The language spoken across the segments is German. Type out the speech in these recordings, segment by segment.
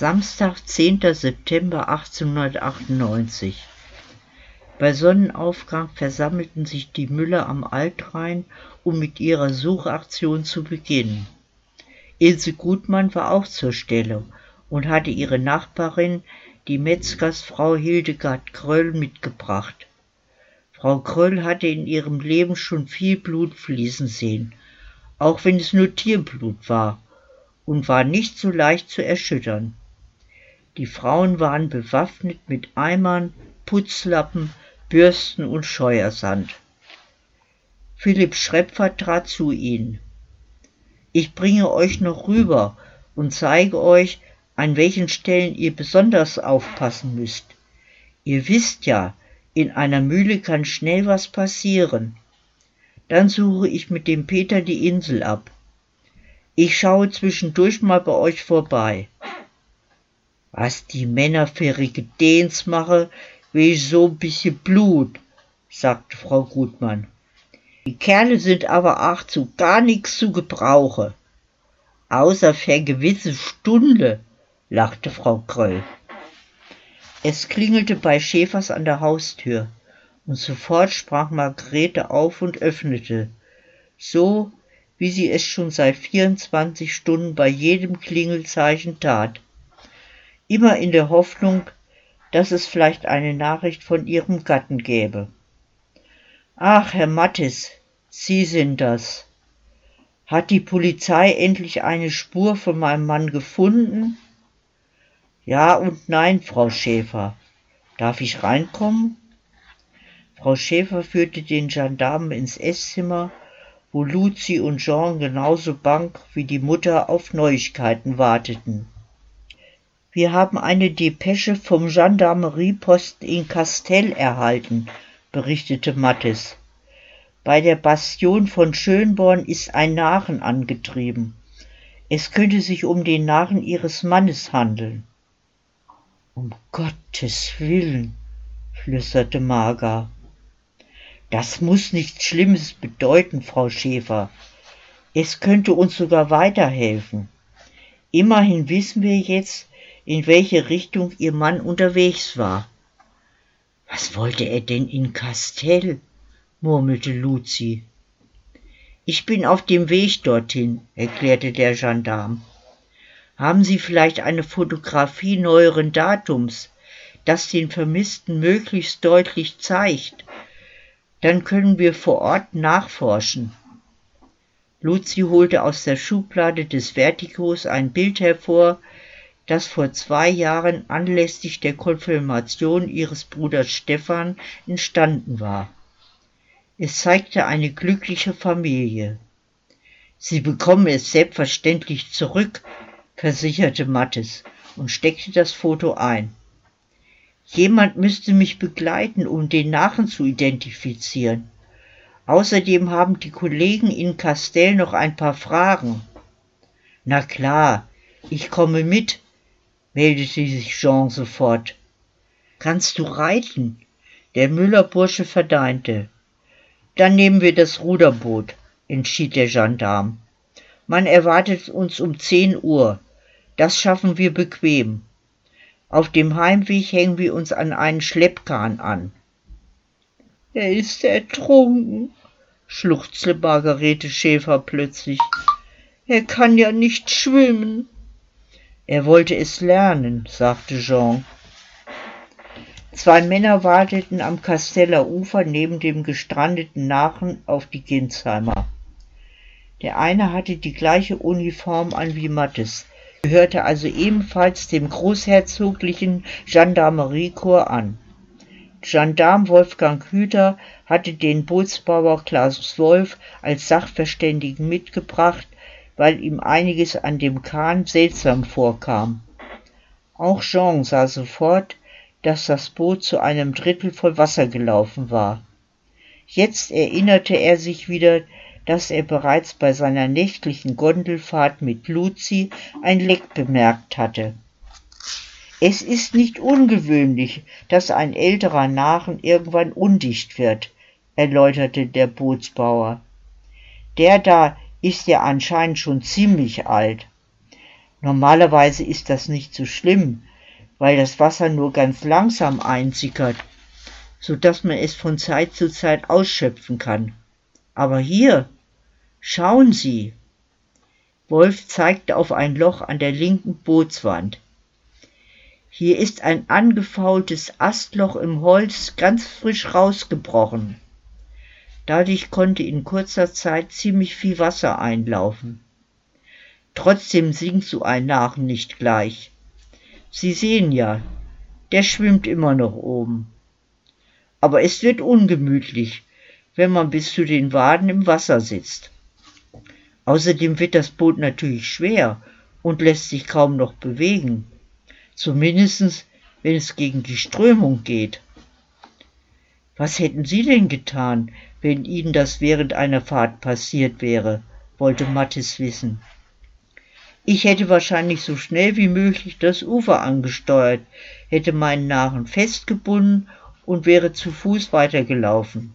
Samstag, 10. September 1898. Bei Sonnenaufgang versammelten sich die Müller am Altrhein, um mit ihrer Suchaktion zu beginnen. Ilse Gutmann war auch zur Stelle und hatte ihre Nachbarin, die Metzgersfrau Hildegard Kröll, mitgebracht. Frau Kröll hatte in ihrem Leben schon viel Blut fließen sehen, auch wenn es nur Tierblut war, und war nicht so leicht zu erschüttern. Die Frauen waren bewaffnet mit Eimern, Putzlappen, Bürsten und Scheuersand. Philipp Schrepfer trat zu ihnen. Ich bringe euch noch rüber und zeige euch, an welchen Stellen ihr besonders aufpassen müsst. Ihr wisst ja, in einer Mühle kann schnell was passieren. Dann suche ich mit dem Peter die Insel ab. Ich schaue zwischendurch mal bei euch vorbei. Was die Männer für Gedehns mache, ich so ein bisschen Blut, sagte Frau Gutmann. Die Kerle sind aber auch zu gar nichts zu gebrauche. Außer für gewisse Stunde, lachte Frau Kröll. Es klingelte bei Schäfers an der Haustür, und sofort sprang Margarete auf und öffnete, so wie sie es schon seit 24 Stunden bei jedem Klingelzeichen tat, immer in der Hoffnung, dass es vielleicht eine Nachricht von ihrem Gatten gäbe. Ach, Herr Mattis, Sie sind das. Hat die Polizei endlich eine Spur von meinem Mann gefunden? Ja und nein, Frau Schäfer. Darf ich reinkommen? Frau Schäfer führte den Gendarmen ins Esszimmer, wo Luzi und Jean genauso bang wie die Mutter auf Neuigkeiten warteten. Wir haben eine Depesche vom Gendarmerieposten in Castell erhalten, berichtete Mattes. Bei der Bastion von Schönborn ist ein Narren angetrieben. Es könnte sich um den Narren ihres Mannes handeln. Um Gottes Willen, flüsterte Marga. Das muss nichts Schlimmes bedeuten, Frau Schäfer. Es könnte uns sogar weiterhelfen. Immerhin wissen wir jetzt, in welche Richtung Ihr Mann unterwegs war. Was wollte er denn in Kastell? murmelte Luzi. Ich bin auf dem Weg dorthin, erklärte der Gendarm. Haben Sie vielleicht eine Fotografie neueren Datums, das den Vermissten möglichst deutlich zeigt? Dann können wir vor Ort nachforschen. Luzi holte aus der Schublade des Vertikos ein Bild hervor, das vor zwei Jahren anlässlich der Konfirmation ihres Bruders Stefan entstanden war. Es zeigte eine glückliche Familie. Sie bekommen es selbstverständlich zurück, versicherte Mattes und steckte das Foto ein. Jemand müsste mich begleiten, um den Narren zu identifizieren. Außerdem haben die Kollegen in Castell noch ein paar Fragen. Na klar, ich komme mit, meldete sich Jean sofort. Kannst du reiten? Der Müllerbursche verdeinte. Dann nehmen wir das Ruderboot, entschied der Gendarm. Man erwartet uns um zehn Uhr. Das schaffen wir bequem. Auf dem Heimweg hängen wir uns an einen Schleppkahn an. Er ist ertrunken, schluchzte Margarete Schäfer plötzlich. Er kann ja nicht schwimmen. Er wollte es lernen, sagte Jean. Zwei Männer warteten am Kasteller Ufer neben dem gestrandeten Nachen auf die Ginsheimer. Der eine hatte die gleiche Uniform an wie Mattes, gehörte also ebenfalls dem großherzoglichen Gendarmeriekorps an. Gendarm Wolfgang Hüter hatte den Bootsbauer Klaus Wolf als Sachverständigen mitgebracht, weil ihm einiges an dem Kahn seltsam vorkam. Auch Jean sah sofort, dass das Boot zu einem Drittel voll Wasser gelaufen war. Jetzt erinnerte er sich wieder, dass er bereits bei seiner nächtlichen Gondelfahrt mit Luzi ein Leck bemerkt hatte. Es ist nicht ungewöhnlich, dass ein älterer Nachen irgendwann undicht wird, erläuterte der Bootsbauer. Der da ist ja anscheinend schon ziemlich alt. Normalerweise ist das nicht so schlimm, weil das Wasser nur ganz langsam einsickert, so dass man es von Zeit zu Zeit ausschöpfen kann. Aber hier, schauen Sie. Wolf zeigte auf ein Loch an der linken Bootswand. Hier ist ein angefaultes Astloch im Holz ganz frisch rausgebrochen. Dadurch konnte in kurzer Zeit ziemlich viel Wasser einlaufen. Trotzdem sinkt so ein Narren nicht gleich. Sie sehen ja, der schwimmt immer noch oben. Aber es wird ungemütlich, wenn man bis zu den Waden im Wasser sitzt. Außerdem wird das Boot natürlich schwer und lässt sich kaum noch bewegen, zumindest wenn es gegen die Strömung geht. Was hätten Sie denn getan, wenn Ihnen das während einer Fahrt passiert wäre, wollte Mattes wissen. Ich hätte wahrscheinlich so schnell wie möglich das Ufer angesteuert, hätte meinen Narren festgebunden und wäre zu Fuß weitergelaufen.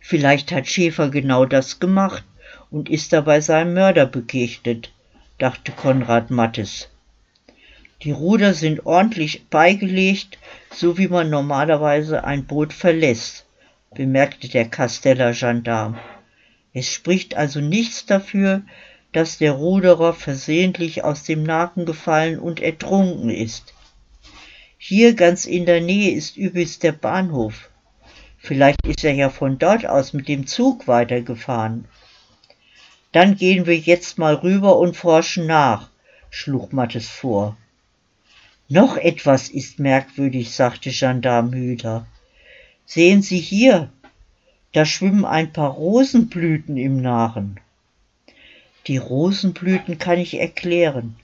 Vielleicht hat Schäfer genau das gemacht und ist dabei seinem Mörder begegnet, dachte Konrad Mattes. Die Ruder sind ordentlich beigelegt, so wie man normalerweise ein Boot verlässt, bemerkte der Kasteller Gendarm. Es spricht also nichts dafür, dass der Ruderer versehentlich aus dem Naken gefallen und ertrunken ist. Hier ganz in der Nähe ist übrigens der Bahnhof. Vielleicht ist er ja von dort aus mit dem Zug weitergefahren. Dann gehen wir jetzt mal rüber und forschen nach, schlug Mattes vor. Noch etwas ist merkwürdig, sagte Gendarm Hüder. Sehen Sie hier, da schwimmen ein paar Rosenblüten im Nachen. Die Rosenblüten kann ich erklären,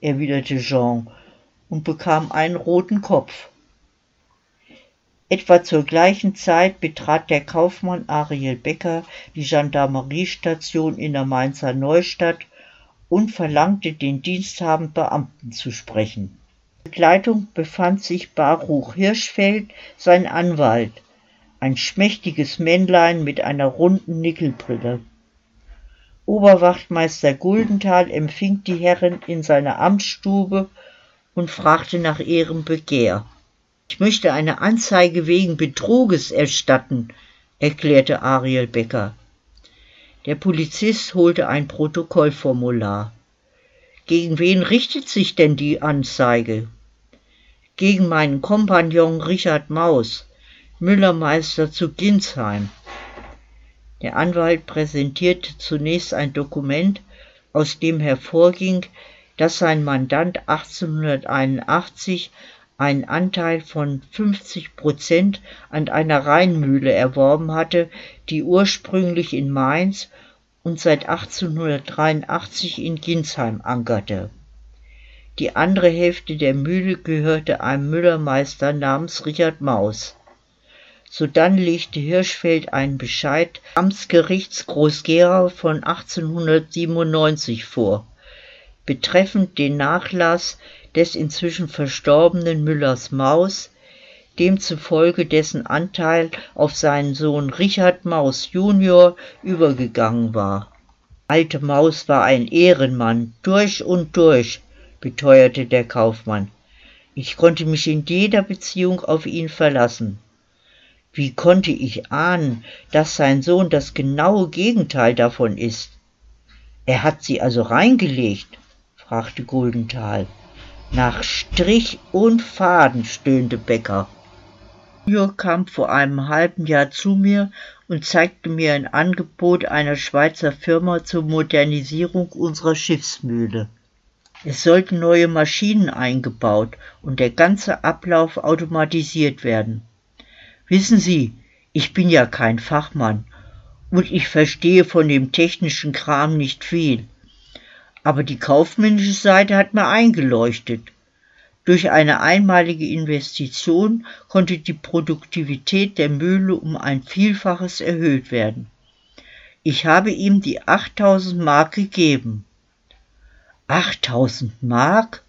erwiderte Jean und bekam einen roten Kopf. Etwa zur gleichen Zeit betrat der Kaufmann Ariel Becker die Gendarmeriestation in der Mainzer Neustadt und verlangte, den diensthabenden Beamten zu sprechen. Begleitung befand sich Baruch Hirschfeld, sein Anwalt, ein schmächtiges Männlein mit einer runden Nickelbrille. Oberwachtmeister Guldenthal empfing die Herren in seiner Amtsstube und fragte nach ihrem Begehr. Ich möchte eine Anzeige wegen Betruges erstatten, erklärte Ariel Becker. Der Polizist holte ein Protokollformular. Gegen wen richtet sich denn die Anzeige? Gegen meinen Kompagnon Richard Maus, Müllermeister zu Ginsheim. Der Anwalt präsentierte zunächst ein Dokument, aus dem hervorging, dass sein Mandant 1881 einen Anteil von 50 Prozent an einer Rheinmühle erworben hatte, die ursprünglich in Mainz und seit 1883 in Ginsheim ankerte. Die andere Hälfte der Mühle gehörte einem Müllermeister namens Richard Maus. Sodann legte Hirschfeld einen Bescheid Amtsgerichts Groß-Gerau von 1897 vor, betreffend den Nachlass des inzwischen verstorbenen Müllers Maus, demzufolge dessen Anteil auf seinen Sohn Richard Maus junior übergegangen war. Alte Maus war ein Ehrenmann, durch und durch, beteuerte der Kaufmann. Ich konnte mich in jeder Beziehung auf ihn verlassen. Wie konnte ich ahnen, dass sein Sohn das genaue Gegenteil davon ist? Er hat sie also reingelegt? fragte Guldenthal. Nach Strich und Faden, stöhnte Becker. Jür kam vor einem halben Jahr zu mir und zeigte mir ein Angebot einer Schweizer Firma zur Modernisierung unserer Schiffsmühle. Es sollten neue Maschinen eingebaut und der ganze Ablauf automatisiert werden. Wissen Sie, ich bin ja kein Fachmann und ich verstehe von dem technischen Kram nicht viel. Aber die kaufmännische Seite hat mir eingeleuchtet. Durch eine einmalige Investition konnte die Produktivität der Mühle um ein Vielfaches erhöht werden. Ich habe ihm die 8000 Mark gegeben. 8000 Mark?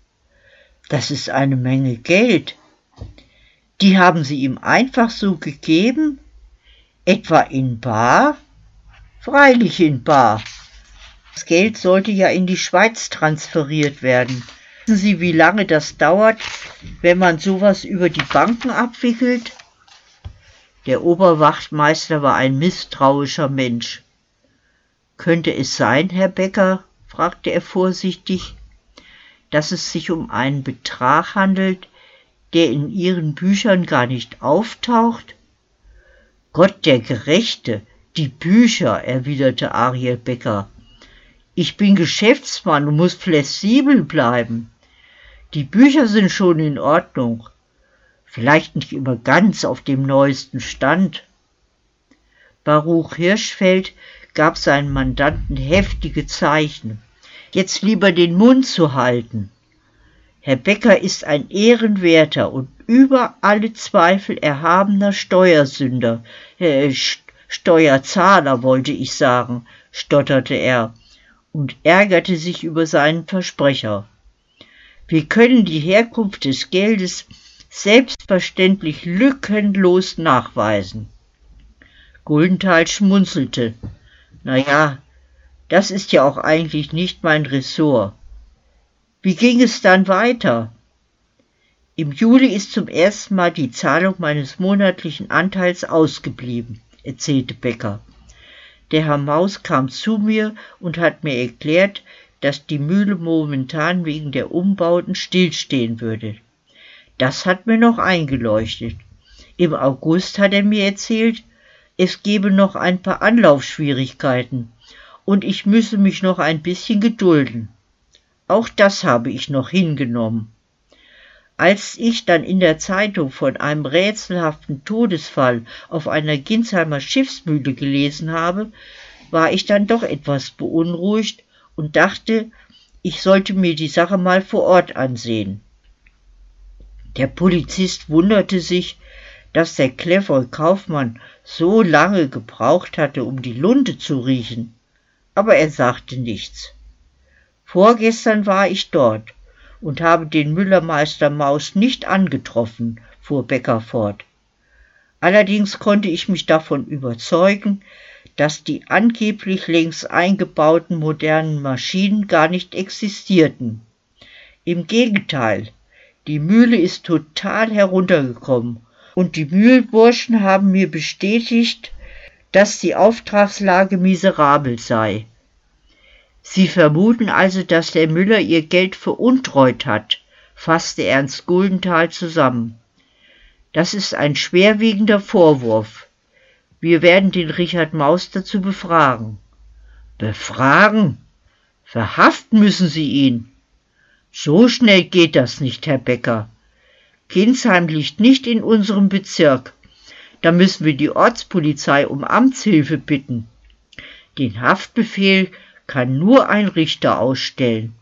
Das ist eine Menge Geld. Die haben sie ihm einfach so gegeben? Etwa in bar? Freilich in bar. Das Geld sollte ja in die Schweiz transferiert werden. Wissen Sie, wie lange das dauert, wenn man sowas über die Banken abwickelt? Der Oberwachtmeister war ein misstrauischer Mensch. Könnte es sein, Herr Becker, fragte er vorsichtig, dass es sich um einen Betrag handelt, der in Ihren Büchern gar nicht auftaucht? Gott der Gerechte, die Bücher, erwiderte Ariel Becker. Ich bin Geschäftsmann und muss flexibel bleiben. Die Bücher sind schon in Ordnung. Vielleicht nicht immer ganz auf dem neuesten Stand. Baruch Hirschfeld gab seinen Mandanten heftige Zeichen. Jetzt lieber den Mund zu halten. Herr Becker ist ein ehrenwerter und über alle Zweifel erhabener Steuersünder, äh, Steuerzahler wollte ich sagen, stotterte er und ärgerte sich über seinen Versprecher. Wir können die Herkunft des Geldes selbstverständlich lückenlos nachweisen. Guldenthal schmunzelte. Na ja, das ist ja auch eigentlich nicht mein Ressort. Wie ging es dann weiter? Im Juli ist zum ersten Mal die Zahlung meines monatlichen Anteils ausgeblieben, erzählte Becker. Der Herr Maus kam zu mir und hat mir erklärt, dass die Mühle momentan wegen der Umbauten stillstehen würde. Das hat mir noch eingeleuchtet. Im August hat er mir erzählt, es gebe noch ein paar Anlaufschwierigkeiten und ich müsse mich noch ein bisschen gedulden. Auch das habe ich noch hingenommen. Als ich dann in der Zeitung von einem rätselhaften Todesfall auf einer Ginsheimer Schiffsmühle gelesen habe, war ich dann doch etwas beunruhigt und dachte, ich sollte mir die Sache mal vor Ort ansehen. Der Polizist wunderte sich, dass der clevere Kaufmann so lange gebraucht hatte, um die Lunte zu riechen, aber er sagte nichts. Vorgestern war ich dort und habe den Müllermeister Maus nicht angetroffen, fuhr Becker fort. Allerdings konnte ich mich davon überzeugen, dass die angeblich längst eingebauten modernen Maschinen gar nicht existierten. Im Gegenteil, die Mühle ist total heruntergekommen und die Mühlburschen haben mir bestätigt, dass die Auftragslage miserabel sei. Sie vermuten also, dass der Müller ihr Geld veruntreut hat, fasste Ernst Guldenthal zusammen. Das ist ein schwerwiegender Vorwurf. Wir werden den Richard Maus dazu befragen. Befragen? Verhaften müssen Sie ihn. So schnell geht das nicht, Herr Becker. Kinsheim liegt nicht in unserem Bezirk. Da müssen wir die Ortspolizei um Amtshilfe bitten. Den Haftbefehl kann nur ein Richter ausstellen.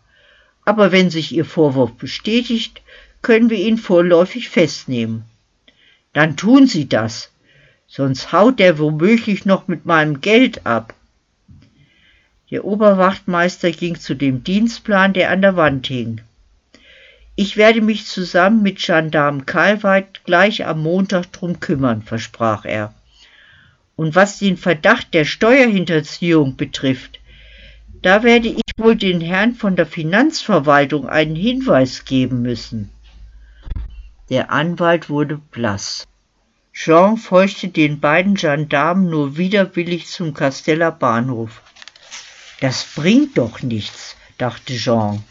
Aber wenn sich Ihr Vorwurf bestätigt, können wir ihn vorläufig festnehmen. Dann tun Sie das, sonst haut er womöglich noch mit meinem Geld ab. Der Oberwachtmeister ging zu dem Dienstplan, der an der Wand hing. Ich werde mich zusammen mit Gendarm Kalweit gleich am Montag drum kümmern, versprach er. Und was den Verdacht der Steuerhinterziehung betrifft, da werde ich wohl den Herrn von der Finanzverwaltung einen Hinweis geben müssen. Der Anwalt wurde blass. Jean folgte den beiden Gendarmen nur widerwillig zum Casteller Bahnhof. Das bringt doch nichts, dachte Jean.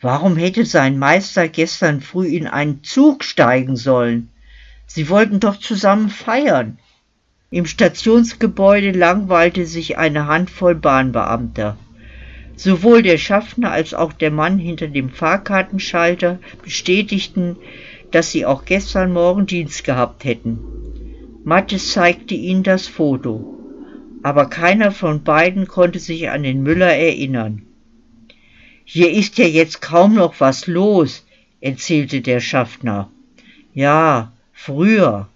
Warum hätte sein Meister gestern früh in einen Zug steigen sollen? Sie wollten doch zusammen feiern. Im Stationsgebäude langweilte sich eine Handvoll Bahnbeamter. Sowohl der Schaffner als auch der Mann hinter dem Fahrkartenschalter bestätigten, dass sie auch gestern Morgen Dienst gehabt hätten. Mattes zeigte ihnen das Foto, aber keiner von beiden konnte sich an den Müller erinnern. Hier ist ja jetzt kaum noch was los, erzählte der Schaffner. Ja, früher,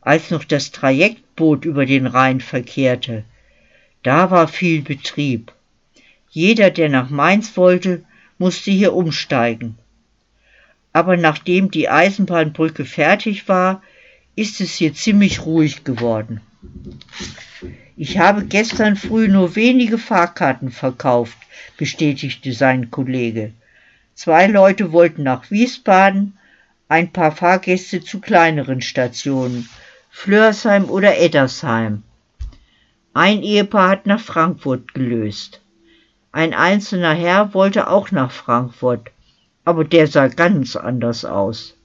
als noch das Trajektboot über den Rhein verkehrte. Da war viel Betrieb. Jeder, der nach Mainz wollte, musste hier umsteigen. Aber nachdem die Eisenbahnbrücke fertig war, ist es hier ziemlich ruhig geworden. Ich habe gestern früh nur wenige Fahrkarten verkauft, bestätigte sein Kollege. Zwei Leute wollten nach Wiesbaden, ein paar Fahrgäste zu kleineren Stationen, Flörsheim oder Eddersheim. Ein Ehepaar hat nach Frankfurt gelöst. Ein einzelner Herr wollte auch nach Frankfurt, aber der sah ganz anders aus.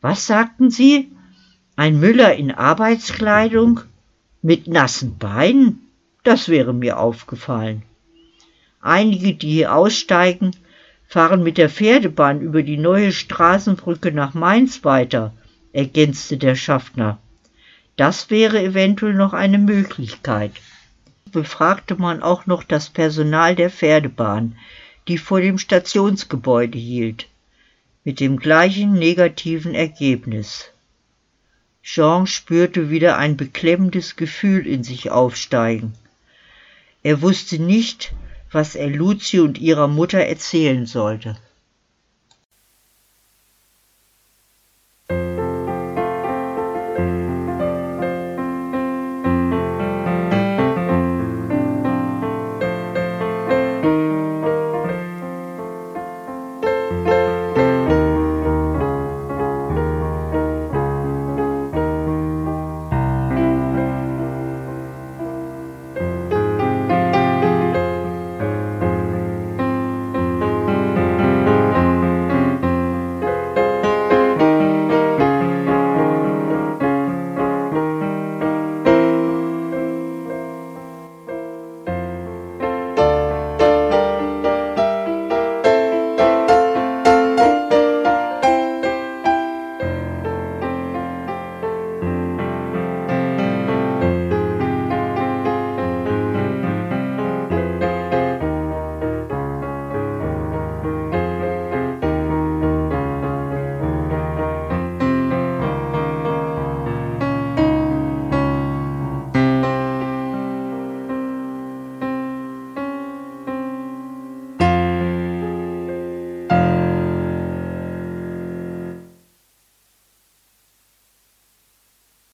Was sagten Sie? Ein Müller in Arbeitskleidung? Mit nassen Beinen? Das wäre mir aufgefallen. Einige, die hier aussteigen, fahren mit der Pferdebahn über die neue Straßenbrücke nach Mainz weiter, ergänzte der Schaffner. Das wäre eventuell noch eine Möglichkeit. Befragte man auch noch das Personal der Pferdebahn, die vor dem Stationsgebäude hielt, mit dem gleichen negativen Ergebnis. Jean spürte wieder ein beklemmendes Gefühl in sich aufsteigen. Er wusste nicht, was er Lucie und ihrer Mutter erzählen sollte.